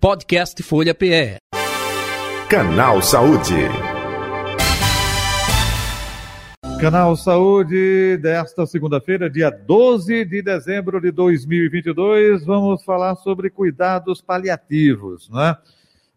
Podcast Folha PE. Canal Saúde. Canal Saúde desta segunda-feira, dia 12 de dezembro de 2022, vamos falar sobre cuidados paliativos, né?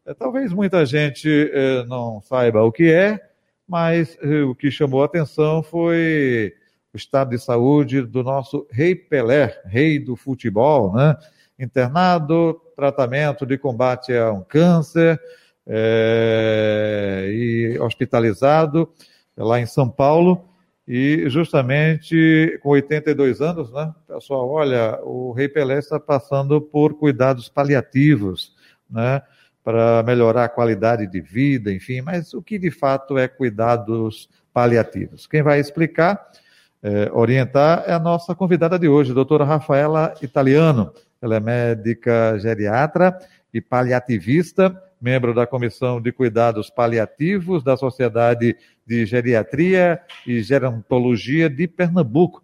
É, talvez muita gente eh, não saiba o que é, mas eh, o que chamou a atenção foi o estado de saúde do nosso Rei Pelé, rei do futebol, né? Internado, tratamento de combate a um câncer é, e hospitalizado lá em São Paulo. E justamente com 82 anos, né, pessoal, olha, o Rei Pelé está passando por cuidados paliativos, né, para melhorar a qualidade de vida, enfim, mas o que de fato é cuidados paliativos? Quem vai explicar, é, orientar, é a nossa convidada de hoje, doutora Rafaela Italiano. Ela é médica geriatra e paliativista, membro da Comissão de Cuidados Paliativos da Sociedade de Geriatria e Gerontologia de Pernambuco.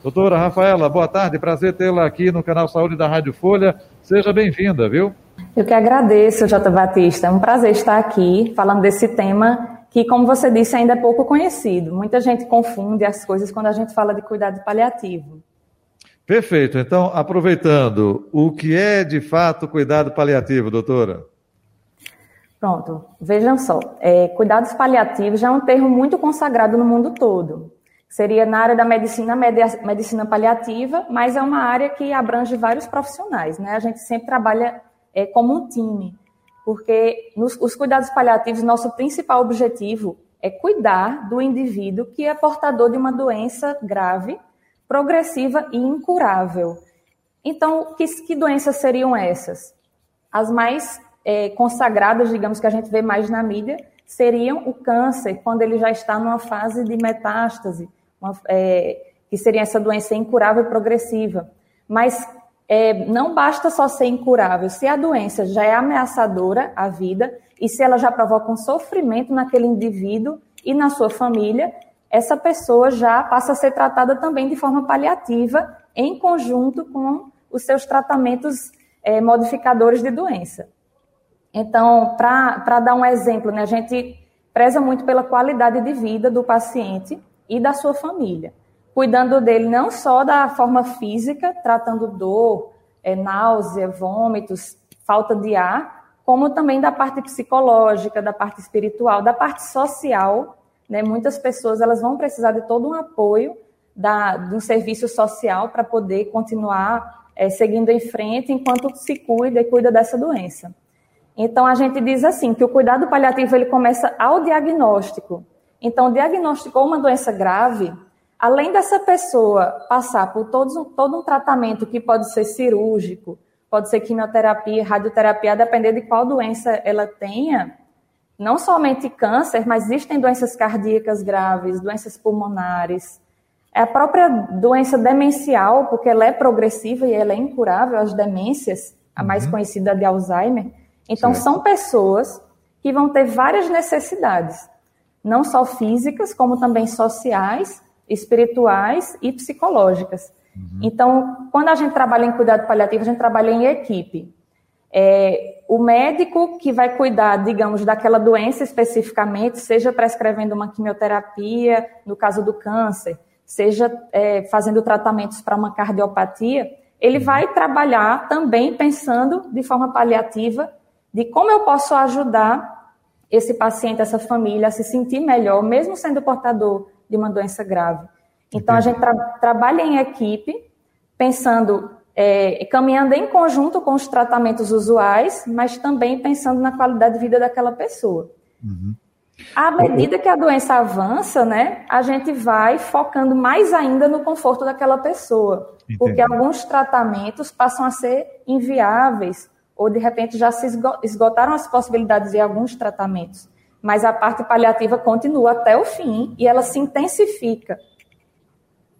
Doutora Rafaela, boa tarde, prazer tê-la aqui no canal Saúde da Rádio Folha. Seja bem-vinda, viu? Eu que agradeço, Jota Batista. É um prazer estar aqui falando desse tema que, como você disse, ainda é pouco conhecido. Muita gente confunde as coisas quando a gente fala de cuidado paliativo. Perfeito. Então, aproveitando, o que é de fato cuidado paliativo, doutora? Pronto, vejam só. É, cuidados paliativos já é um termo muito consagrado no mundo todo. Seria na área da medicina, medicina paliativa, mas é uma área que abrange vários profissionais. Né? A gente sempre trabalha é, como um time, porque nos os cuidados paliativos, nosso principal objetivo é cuidar do indivíduo que é portador de uma doença grave, progressiva e incurável. Então, que, que doenças seriam essas? As mais é, consagradas, digamos, que a gente vê mais na mídia, seriam o câncer, quando ele já está numa fase de metástase, uma, é, que seria essa doença incurável e progressiva. Mas é, não basta só ser incurável, se a doença já é ameaçadora à vida e se ela já provoca um sofrimento naquele indivíduo e na sua família, essa pessoa já passa a ser tratada também de forma paliativa, em conjunto com os seus tratamentos é, modificadores de doença. Então, para dar um exemplo, né, a gente preza muito pela qualidade de vida do paciente e da sua família, cuidando dele não só da forma física, tratando dor, é, náusea, vômitos, falta de ar, como também da parte psicológica, da parte espiritual, da parte social. Né? Muitas pessoas elas vão precisar de todo um apoio da, de um serviço social para poder continuar é, seguindo em frente enquanto se cuida e cuida dessa doença. Então a gente diz assim que o cuidado paliativo ele começa ao diagnóstico. Então diagnosticou uma doença grave, além dessa pessoa passar por todos, todo um tratamento que pode ser cirúrgico, pode ser quimioterapia, radioterapia, a depender de qual doença ela tenha, não somente câncer, mas existem doenças cardíacas graves, doenças pulmonares, é a própria doença demencial, porque ela é progressiva e ela é incurável, as demências, a mais uhum. conhecida de Alzheimer, então, certo. são pessoas que vão ter várias necessidades, não só físicas, como também sociais, espirituais e psicológicas. Uhum. Então, quando a gente trabalha em cuidado paliativo, a gente trabalha em equipe. É, o médico que vai cuidar, digamos, daquela doença especificamente, seja prescrevendo uma quimioterapia, no caso do câncer, seja é, fazendo tratamentos para uma cardiopatia, ele uhum. vai trabalhar também pensando de forma paliativa de como eu posso ajudar esse paciente, essa família a se sentir melhor, mesmo sendo portador de uma doença grave. Então, a gente tra trabalha em equipe, pensando, é, caminhando em conjunto com os tratamentos usuais, mas também pensando na qualidade de vida daquela pessoa. Uhum. À medida que a doença avança, né, a gente vai focando mais ainda no conforto daquela pessoa, Entendi. porque alguns tratamentos passam a ser inviáveis ou de repente já se esgotaram as possibilidades de alguns tratamentos, mas a parte paliativa continua até o fim e ela se intensifica.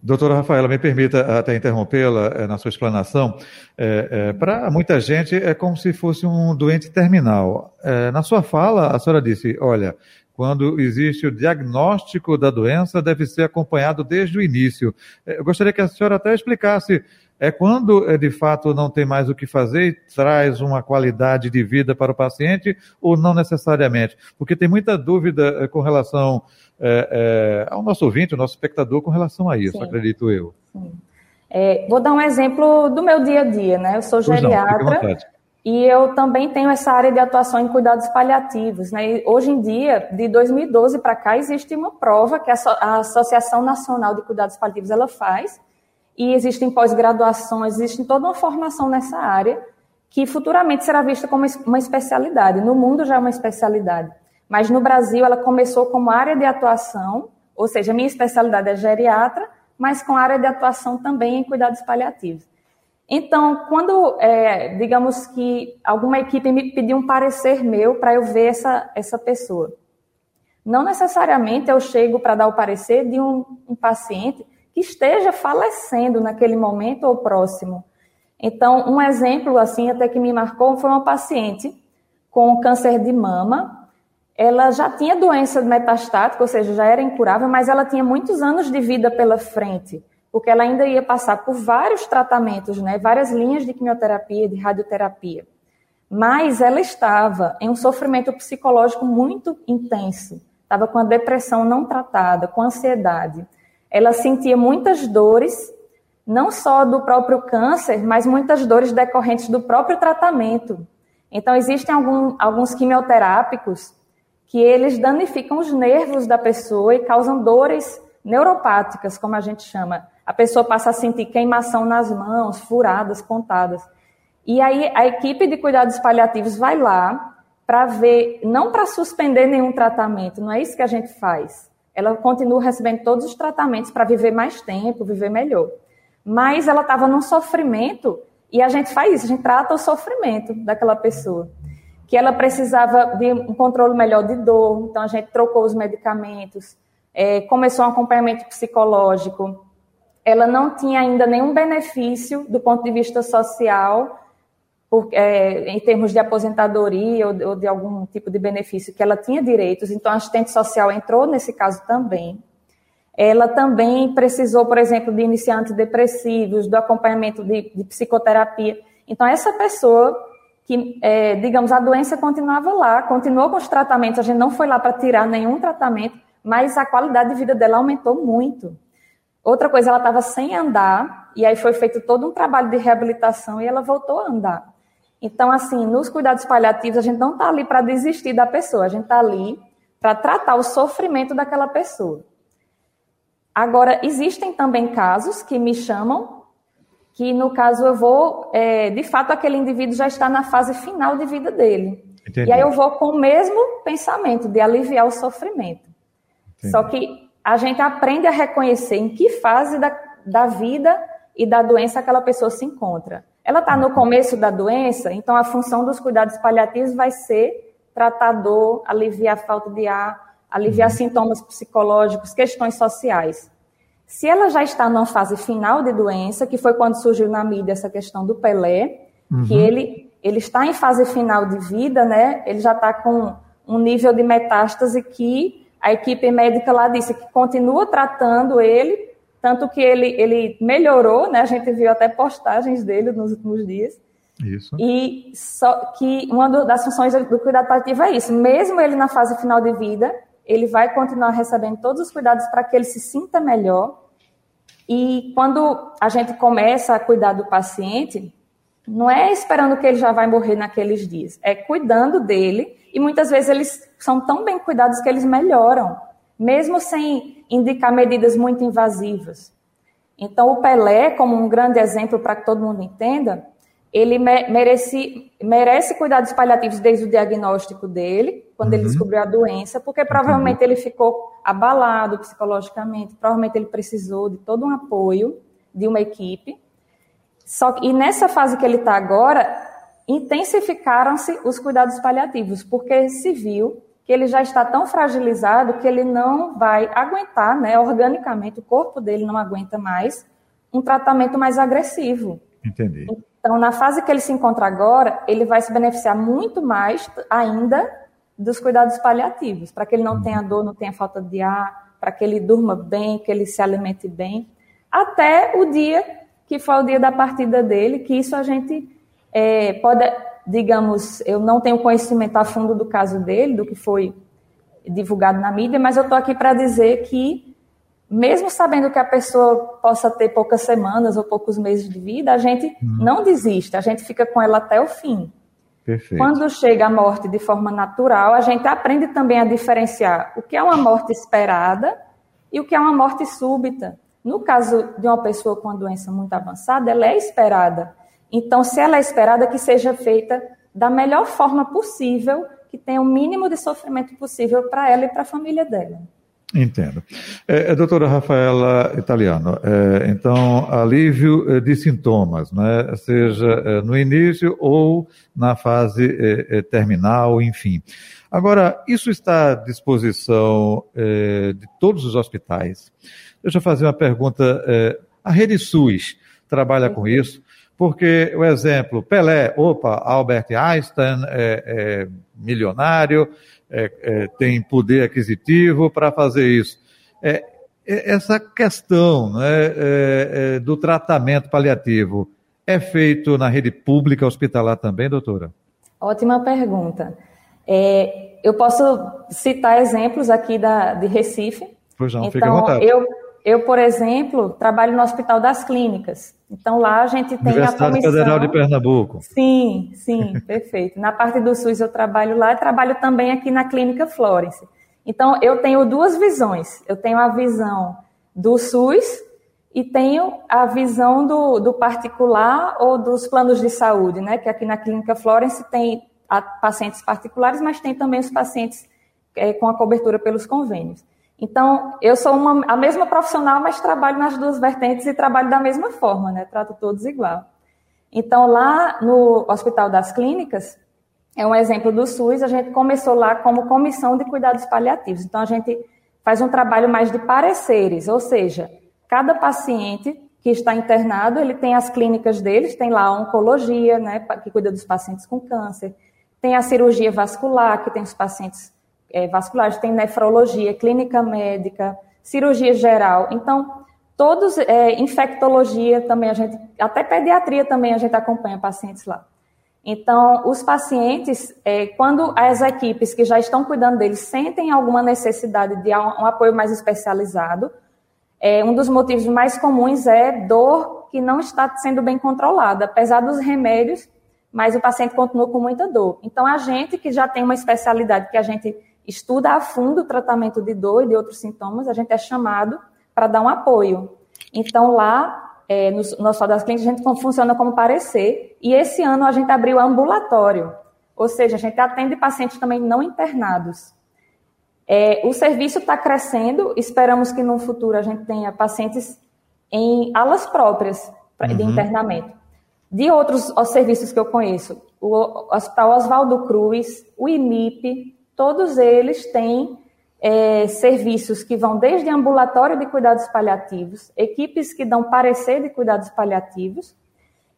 Doutora Rafaela, me permita até interrompê-la é, na sua explanação. É, é, Para muita gente é como se fosse um doente terminal. na sua fala, a senhora disse: olha, quando existe o diagnóstico da doença, deve ser acompanhado desde o início. Eu gostaria que a senhora até explicasse é quando, é, de fato, não tem mais o que fazer e traz uma qualidade de vida para o paciente ou não necessariamente? Porque tem muita dúvida é, com relação é, é, ao nosso ouvinte, ao nosso espectador, com relação a isso, Sim. acredito eu. Sim. É, vou dar um exemplo do meu dia a dia, né? Eu sou geriatra não, e eu também tenho essa área de atuação em cuidados paliativos, né? Hoje em dia, de 2012 para cá, existe uma prova que a Associação Nacional de Cuidados Paliativos ela faz, e existem pós-graduações, existe toda uma formação nessa área que futuramente será vista como uma especialidade. No mundo já é uma especialidade, mas no Brasil ela começou como área de atuação, ou seja, minha especialidade é geriatra, mas com área de atuação também em cuidados paliativos. Então, quando, é, digamos que alguma equipe me pediu um parecer meu para eu ver essa, essa pessoa, não necessariamente eu chego para dar o parecer de um, um paciente que esteja falecendo naquele momento ou próximo. Então, um exemplo assim até que me marcou foi uma paciente com câncer de mama. Ela já tinha doença metastática, ou seja, já era incurável, mas ela tinha muitos anos de vida pela frente, porque ela ainda ia passar por vários tratamentos, né, várias linhas de quimioterapia, de radioterapia. Mas ela estava em um sofrimento psicológico muito intenso, estava com a depressão não tratada, com ansiedade ela sentia muitas dores, não só do próprio câncer, mas muitas dores decorrentes do próprio tratamento. Então, existem algum, alguns quimioterápicos que eles danificam os nervos da pessoa e causam dores neuropáticas, como a gente chama. A pessoa passa a sentir queimação nas mãos, furadas, pontadas. E aí a equipe de cuidados paliativos vai lá para ver, não para suspender nenhum tratamento, não é isso que a gente faz ela continua recebendo todos os tratamentos para viver mais tempo, viver melhor. Mas ela estava num sofrimento e a gente faz isso, a gente trata o sofrimento daquela pessoa. Que ela precisava de um controle melhor de dor, então a gente trocou os medicamentos, é, começou um acompanhamento psicológico. Ela não tinha ainda nenhum benefício do ponto de vista social por, é, em termos de aposentadoria ou de, ou de, algum tipo de benefício que ela tinha direitos, então a assistente social entrou nesse caso também. Ela também precisou, por exemplo, de iniciantes depressivos, do acompanhamento de, de psicoterapia. Então, essa pessoa que, é, digamos, a doença continuava lá, continuou com os tratamentos, a gente não foi lá para tirar nenhum tratamento, mas a qualidade de vida dela aumentou muito. Outra coisa, ela estava sem andar, e aí foi feito todo um trabalho de reabilitação e ela voltou a andar. Então, assim, nos cuidados paliativos, a gente não está ali para desistir da pessoa, a gente está ali para tratar o sofrimento daquela pessoa. Agora, existem também casos que me chamam, que no caso eu vou, é, de fato, aquele indivíduo já está na fase final de vida dele. Entendi. E aí eu vou com o mesmo pensamento de aliviar o sofrimento. Só que a gente aprende a reconhecer em que fase da, da vida e da doença aquela pessoa se encontra. Ela está no começo da doença, então a função dos cuidados paliativos vai ser tratar dor, aliviar a falta de ar, aliviar uhum. sintomas psicológicos, questões sociais. Se ela já está numa fase final de doença, que foi quando surgiu na mídia essa questão do Pelé, uhum. que ele, ele está em fase final de vida, né? Ele já está com um nível de metástase que a equipe médica lá disse que continua tratando ele tanto que ele, ele melhorou, né? A gente viu até postagens dele nos últimos dias. Isso. E só que uma das funções do cuidado paliativo é isso. Mesmo ele na fase final de vida, ele vai continuar recebendo todos os cuidados para que ele se sinta melhor. E quando a gente começa a cuidar do paciente, não é esperando que ele já vai morrer naqueles dias, é cuidando dele. E muitas vezes eles são tão bem cuidados que eles melhoram mesmo sem indicar medidas muito invasivas. Então, o Pelé, como um grande exemplo para que todo mundo entenda, ele merece, merece cuidados paliativos desde o diagnóstico dele, quando uhum. ele descobriu a doença, porque provavelmente ele ficou abalado psicologicamente, provavelmente ele precisou de todo um apoio de uma equipe. Só que, e nessa fase que ele está agora, intensificaram-se os cuidados paliativos, porque se viu que ele já está tão fragilizado que ele não vai aguentar, né, organicamente, o corpo dele não aguenta mais um tratamento mais agressivo. Entendi. Então, na fase que ele se encontra agora, ele vai se beneficiar muito mais ainda dos cuidados paliativos, para que ele não uhum. tenha dor, não tenha falta de ar, para que ele durma bem, que ele se alimente bem, até o dia que foi o dia da partida dele, que isso a gente é, pode, digamos, eu não tenho conhecimento a fundo do caso dele, do que foi divulgado na mídia, mas eu estou aqui para dizer que, mesmo sabendo que a pessoa possa ter poucas semanas ou poucos meses de vida, a gente hum. não desiste, a gente fica com ela até o fim. Perfeito. Quando chega a morte de forma natural, a gente aprende também a diferenciar o que é uma morte esperada e o que é uma morte súbita. No caso de uma pessoa com uma doença muito avançada, ela é esperada. Então, se ela é esperada, que seja feita da melhor forma possível, que tenha o mínimo de sofrimento possível para ela e para a família dela. Entendo. É, é, doutora Rafaela Italiano, é, então, alívio é, de sintomas, né, seja é, no início ou na fase é, terminal, enfim. Agora, isso está à disposição de todos os hospitais. Deixa eu fazer uma pergunta. a Rede SUS trabalha com isso? Porque o exemplo, Pelé, opa, Albert Einstein é, é milionário, é, é, tem poder aquisitivo para fazer isso. É, é, essa questão né, é, do tratamento paliativo é feito na rede pública hospitalar também, doutora? Ótima pergunta. eu posso citar exemplos aqui da, de Recife. Pois não, então, fique à vontade. Eu, eu, por exemplo, trabalho no Hospital das Clínicas. Então lá a gente tem Universidade a comissão... Federal de Pernambuco. Sim, sim, perfeito. Na parte do SUS eu trabalho lá e trabalho também aqui na Clínica Florence. Então eu tenho duas visões. Eu tenho a visão do SUS e tenho a visão do, do particular ou dos planos de saúde, né? Que aqui na Clínica Florence tem pacientes particulares, mas tem também os pacientes é, com a cobertura pelos convênios. Então, eu sou uma, a mesma profissional, mas trabalho nas duas vertentes e trabalho da mesma forma, né? Trato todos igual. Então, lá no Hospital das Clínicas, é um exemplo do SUS, a gente começou lá como comissão de cuidados paliativos. Então, a gente faz um trabalho mais de pareceres, ou seja, cada paciente que está internado, ele tem as clínicas deles, tem lá a oncologia, né, que cuida dos pacientes com câncer, tem a cirurgia vascular, que tem os pacientes é, vasculares, tem nefrologia, clínica médica, cirurgia geral. Então, todos, é, infectologia também, a gente, até pediatria também a gente acompanha pacientes lá. Então, os pacientes, é, quando as equipes que já estão cuidando deles sentem alguma necessidade de um, apoio mais especializado, é, um dos motivos mais comuns é dor que não está sendo bem controlada, apesar dos remédios, mas o paciente continua com muita dor. Então, a gente que já tem uma especialidade que a gente estuda a fundo o tratamento de dor e de outros sintomas, a gente é chamado para dar um apoio. Então, lá, é, no, no Hospital das Clínicas, a gente funciona como parecer, e esse ano a gente abriu ambulatório, ou seja, a gente atende pacientes também não internados. É, o serviço está crescendo, esperamos que no futuro a gente tenha pacientes em alas próprias uhum. de internamento. De outros serviços que eu conheço, o Hospital Oswaldo Cruz, o IMIP, todos eles têm é, serviços que vão desde ambulatório de cuidados paliativos, equipes que dão parecer de cuidados paliativos,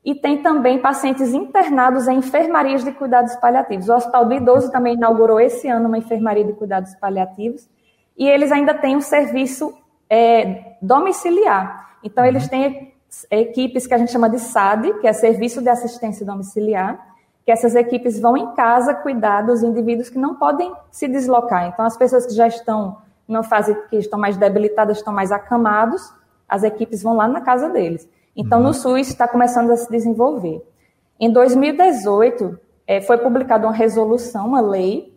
e tem também pacientes internados em enfermarias de cuidados paliativos. O Hospital do Idoso também inaugurou esse ano uma enfermaria de cuidados paliativos, e eles ainda têm um serviço é, domiciliar. Então, eles têm equipes que a gente chama de SAD, que é Serviço de Assistência Domiciliar, que essas equipes vão em casa cuidar dos indivíduos que não podem se deslocar. Então, as pessoas que já estão numa fase que estão mais debilitadas, estão mais acamados, as equipes vão lá na casa deles. Então, uhum. no SUS está começando a se desenvolver. Em 2018, é, foi publicada uma resolução, uma lei,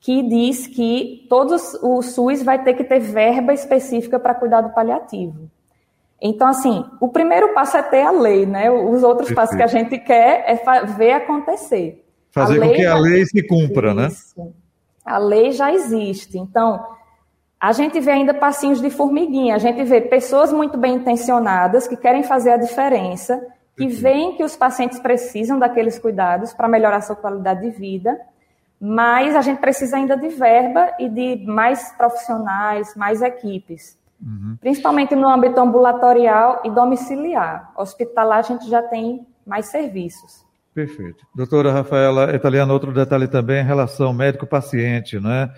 que diz que todos o SUS vai ter que ter verba específica para cuidado paliativo. Então, assim, o primeiro passo é ter a lei, né? Os outros Perfeito. passos que a gente quer é ver acontecer. Fazer com que a lei se cumpra, né? A lei já existe. Então, a gente vê ainda passinhos de formiguinha. A gente vê pessoas muito bem intencionadas que querem fazer a diferença, que veem que os pacientes precisam daqueles cuidados para melhorar sua qualidade de vida, mas a gente precisa ainda de verba e de mais profissionais, mais equipes. Uhum. Principalmente no âmbito ambulatorial e domiciliar. Hospitalar a gente já tem mais serviços. Perfeito. Doutora Rafaela Italiano, outro detalhe também em relação médico-paciente, não é?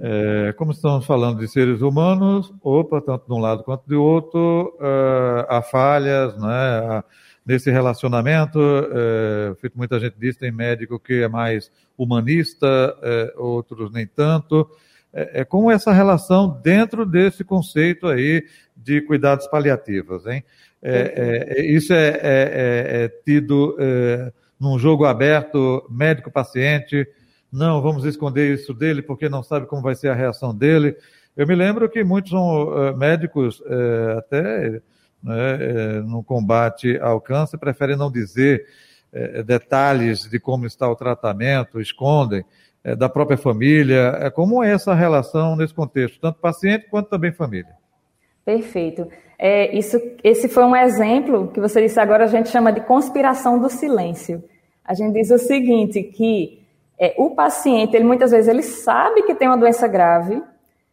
É, como estamos falando de seres humanos, opa, tanto de um lado quanto do outro, uh, há falhas, né? nesse relacionamento, é, feito muita gente diz, tem médico que é mais humanista, é, outros nem tanto. É, é como essa relação dentro desse conceito aí de cuidados paliativos, hein? É, é, isso é, é, é tido num jogo aberto, médico-paciente, não, vamos esconder isso dele porque não sabe como vai ser a reação dele. Eu me lembro que muitos uh, médicos, uh, até né, uh, no combate ao câncer, preferem não dizer detalhes de como está o tratamento, escondem da própria família. Como é essa relação nesse contexto, tanto paciente quanto também família? Perfeito. É, isso, esse foi um exemplo que você disse agora, a gente chama de conspiração do silêncio. A gente diz o seguinte, que é, o paciente, ele muitas vezes ele sabe que tem uma doença grave,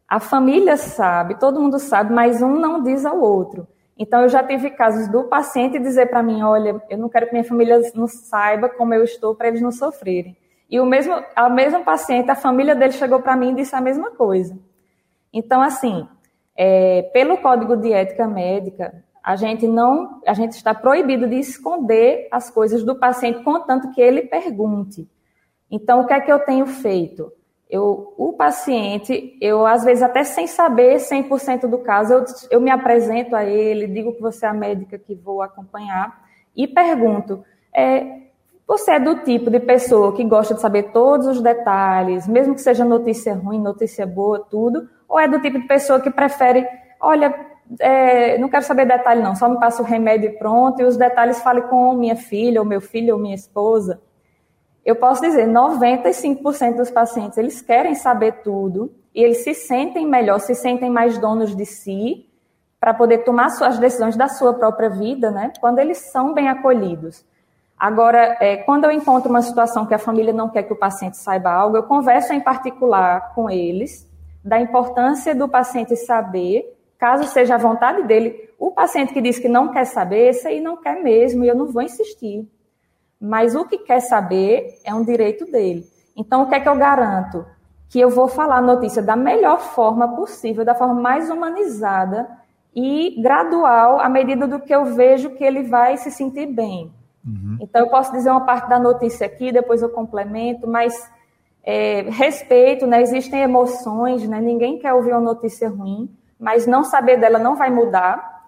a família sabe, todo mundo sabe, mas um não diz ao outro. Então, eu já tive casos do paciente dizer para mim, olha, eu não quero que minha família não saiba como eu estou para eles não sofrerem. E o mesmo, a mesma paciente, a família dele chegou para mim e disse a mesma coisa. Então, assim, é, pelo Código de Ética Médica, a gente não, a gente está proibido de esconder as coisas do paciente, contanto que ele pergunte. Então, o que é que eu tenho feito? Eu, o paciente, eu às vezes até sem saber 100% do caso, eu, eu me apresento a ele, digo que você é a médica que vou acompanhar e pergunto: é, você é do tipo de pessoa que gosta de saber todos os detalhes, mesmo que seja notícia ruim, notícia boa, tudo, ou é do tipo de pessoa que prefere, olha, é, não quero saber detalhe não, só me passa o remédio pronto e os detalhes fale com minha filha, ou meu filho, ou minha esposa eu posso dizer, 95% dos pacientes, eles querem saber tudo e eles se sentem melhor, se sentem mais donos de si para poder tomar suas decisões da sua própria vida, né? Quando eles são bem acolhidos. Agora, é, quando eu encontro uma situação que a família não quer que o paciente saiba algo, eu converso em particular com eles da importância do paciente saber, caso seja a vontade dele. O paciente que diz que não quer saber, esse aí não quer mesmo, e eu não vou insistir mas o que quer saber é um direito dele. Então, o que é que eu garanto? Que eu vou falar a notícia da melhor forma possível, da forma mais humanizada e gradual, à medida do que eu vejo que ele vai se sentir bem. Uhum. Então, eu posso dizer uma parte da notícia aqui, depois eu complemento, mas é, respeito, né? Existem emoções, né? Ninguém quer ouvir uma notícia ruim, mas não saber dela não vai mudar.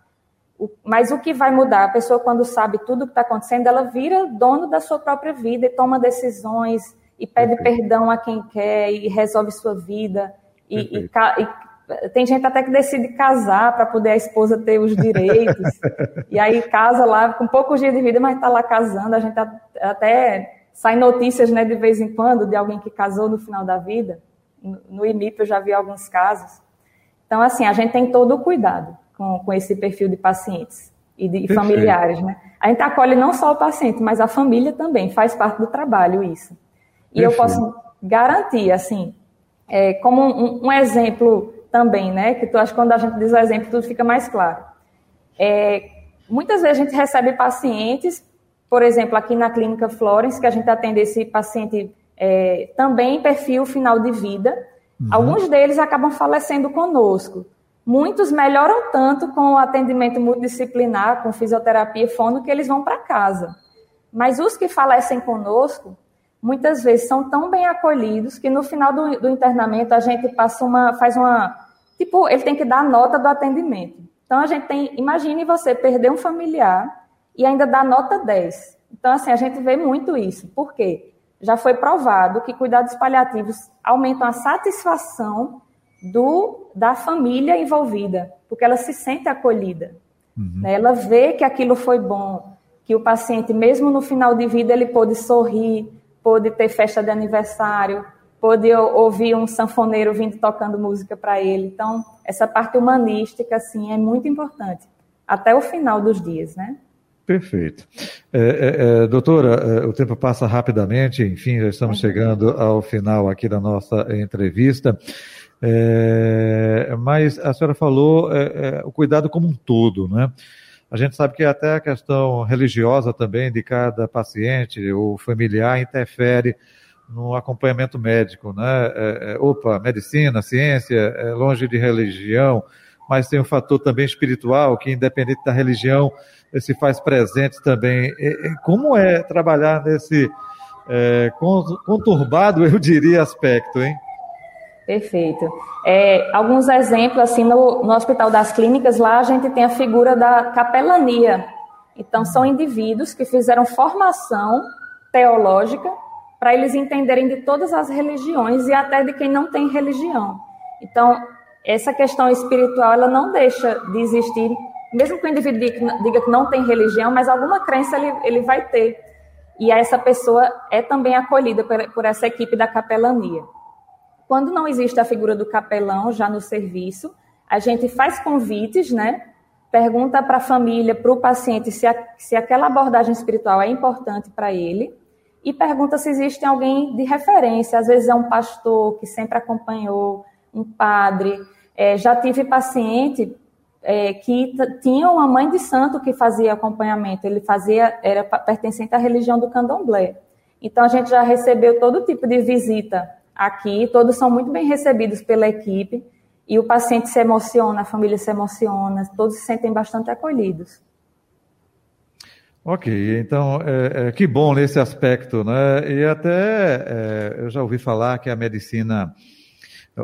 Mas o que vai mudar? A pessoa, quando sabe tudo o que está acontecendo, ela vira dono da sua própria vida e toma decisões e pede Perfeito. perdão a quem quer e resolve sua vida. E, e, e, tem gente até que decide casar para poder a esposa ter os direitos. e aí casa lá com poucos dias de vida, mas está lá casando. A gente até sai notícias né, de vez em quando de alguém que casou no final da vida. No IMIP eu já vi alguns casos. Então, assim, a gente tem todo o cuidado com, com esse perfil de pacientes e de Perfeito. familiares, né? A gente acolhe não só o paciente, mas a família também, faz parte do trabalho isso. E Perfeito. eu posso garantir, assim, é, como um, um, exemplo também, né? Que tu acha que quando a gente diz o exemplo, tudo fica mais claro. É, muitas vezes a gente recebe pacientes, por exemplo, aqui na clínica Florence, que a gente atende esse paciente é, também perfil final de vida. Uhum. Alguns deles acabam falecendo conosco. Muitos melhoram tanto com o atendimento multidisciplinar, com fisioterapia e fono, que eles vão para casa. Mas os que falecem conosco, muitas vezes são tão bem acolhidos que no final do, do internamento a gente passa uma, faz uma, tipo, ele tem que dar nota do atendimento. Então a gente tem, imagine você perder um familiar e ainda dar nota 10. Então assim, a gente vê muito isso. Por quê? Já foi provado que cuidados paliativos aumentam a satisfação do da família envolvida, porque ela se sente acolhida. Uhum. Né? Ela vê que aquilo foi bom, que o paciente, mesmo no final de vida, ele pôde sorrir, pôde ter festa de aniversário, pôde ouvir um sanfoneiro vindo tocando música para ele. Então, essa parte humanística, assim, é muito importante, até o final dos dias, né? Perfeito. É, é, é, doutora, é, o tempo passa rapidamente, enfim, já estamos uhum. chegando ao final aqui da nossa entrevista. É, mas a senhora falou é, o cuidado como um todo, né? A gente sabe que até a questão religiosa também de cada paciente ou familiar interfere no acompanhamento médico, né? É, é, opa, medicina, ciência, é longe de religião, mas tem um fator também espiritual que, independente da religião, se faz presente também. Como é trabalhar nesse é, conturbado, eu diria, aspecto, hein? Perfeito. É, alguns exemplos, assim, no, no Hospital das Clínicas, lá a gente tem a figura da capelania. Então, são indivíduos que fizeram formação teológica para eles entenderem de todas as religiões e até de quem não tem religião. Então, essa questão espiritual, ela não deixa de existir, mesmo que o indivíduo diga que não tem religião, mas alguma crença ele, ele vai ter. E essa pessoa é também acolhida por, por essa equipe da capelania. Quando não existe a figura do capelão já no serviço, a gente faz convites, né? Pergunta para a família, para o paciente, se, a, se aquela abordagem espiritual é importante para ele e pergunta se existe alguém de referência. Às vezes é um pastor que sempre acompanhou, um padre. É, já tive paciente é, que tinha uma mãe de santo que fazia acompanhamento. Ele fazia, era pertencente à religião do candomblé. Então a gente já recebeu todo tipo de visita aqui, todos são muito bem recebidos pela equipe e o paciente se emociona, a família se emociona, todos se sentem bastante acolhidos. Ok, então é, é, que bom nesse aspecto, né? E até é, eu já ouvi falar que a medicina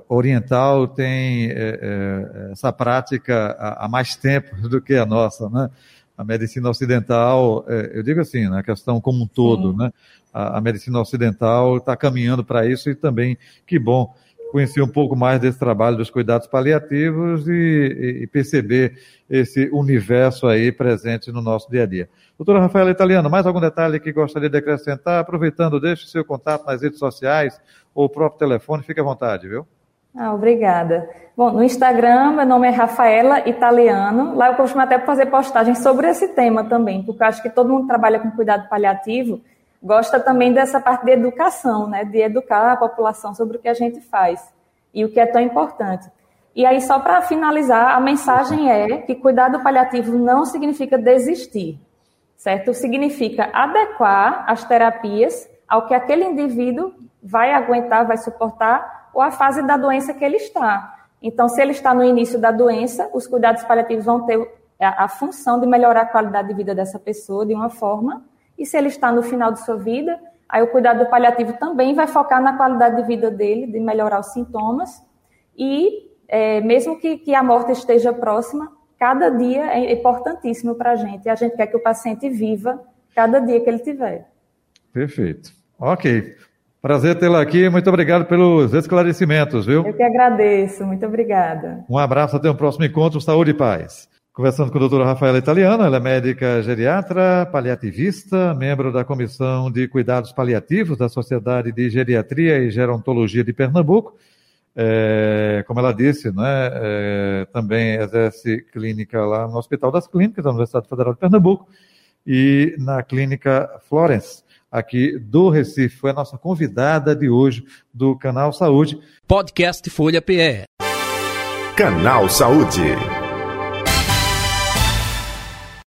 oriental tem é, é, essa prática há, mais tempo do que a nossa, né? A medicina ocidental, é, eu digo assim, na questão como um todo, Sim. né? a, a medicina ocidental está caminhando para isso e também, que bom, conhecer um pouco mais desse trabalho dos cuidados paliativos e, e, perceber esse universo aí presente no nosso dia a dia. Doutora Rafaela Italiano, mais algum detalhe que gostaria de acrescentar? Aproveitando, deixe o seu contato nas redes sociais ou o próprio telefone, fique à vontade, viu? Ah, obrigada. Bom, no Instagram, meu nome é Rafaela Italiano. Lá eu costumo até fazer postagens sobre esse tema também, porque acho que todo mundo trabalha com cuidado paliativo gosta também dessa parte de educação, né, de educar a população sobre o que a gente faz e o que é tão importante. E aí, só para finalizar, a mensagem é que cuidado paliativo não significa desistir, certo? Significa adequar as terapias ao que aquele indivíduo vai aguentar, vai suportar, ou a fase da doença que ele está. Então, se ele está no início da doença, os cuidados paliativos vão ter a, a função de melhorar a qualidade de vida dessa pessoa de uma forma e se ele está no final de sua vida, aí o cuidado paliativo também vai focar na qualidade de vida dele, de melhorar os sintomas. E é, mesmo que, que a morte esteja próxima, cada dia é importantíssimo para a gente. E a gente quer que o paciente viva cada dia que ele tiver. Perfeito. Ok. Prazer tê-la aqui. Muito obrigado pelos esclarecimentos, viu? Eu que agradeço. Muito obrigada. Um abraço. Até o próximo encontro. Saúde e paz. Conversando com a doutora Rafaela Italiano, ela é médica geriatra, paliativista, membro da Comissão de Cuidados Paliativos da Sociedade de Geriatria e Gerontologia de Pernambuco. É, como ela disse, né, é, também exerce clínica lá no Hospital das Clínicas da Universidade Federal de Pernambuco e na Clínica Florence, aqui do Recife. Foi a nossa convidada de hoje do Canal Saúde. Podcast Folha PE. Canal Saúde.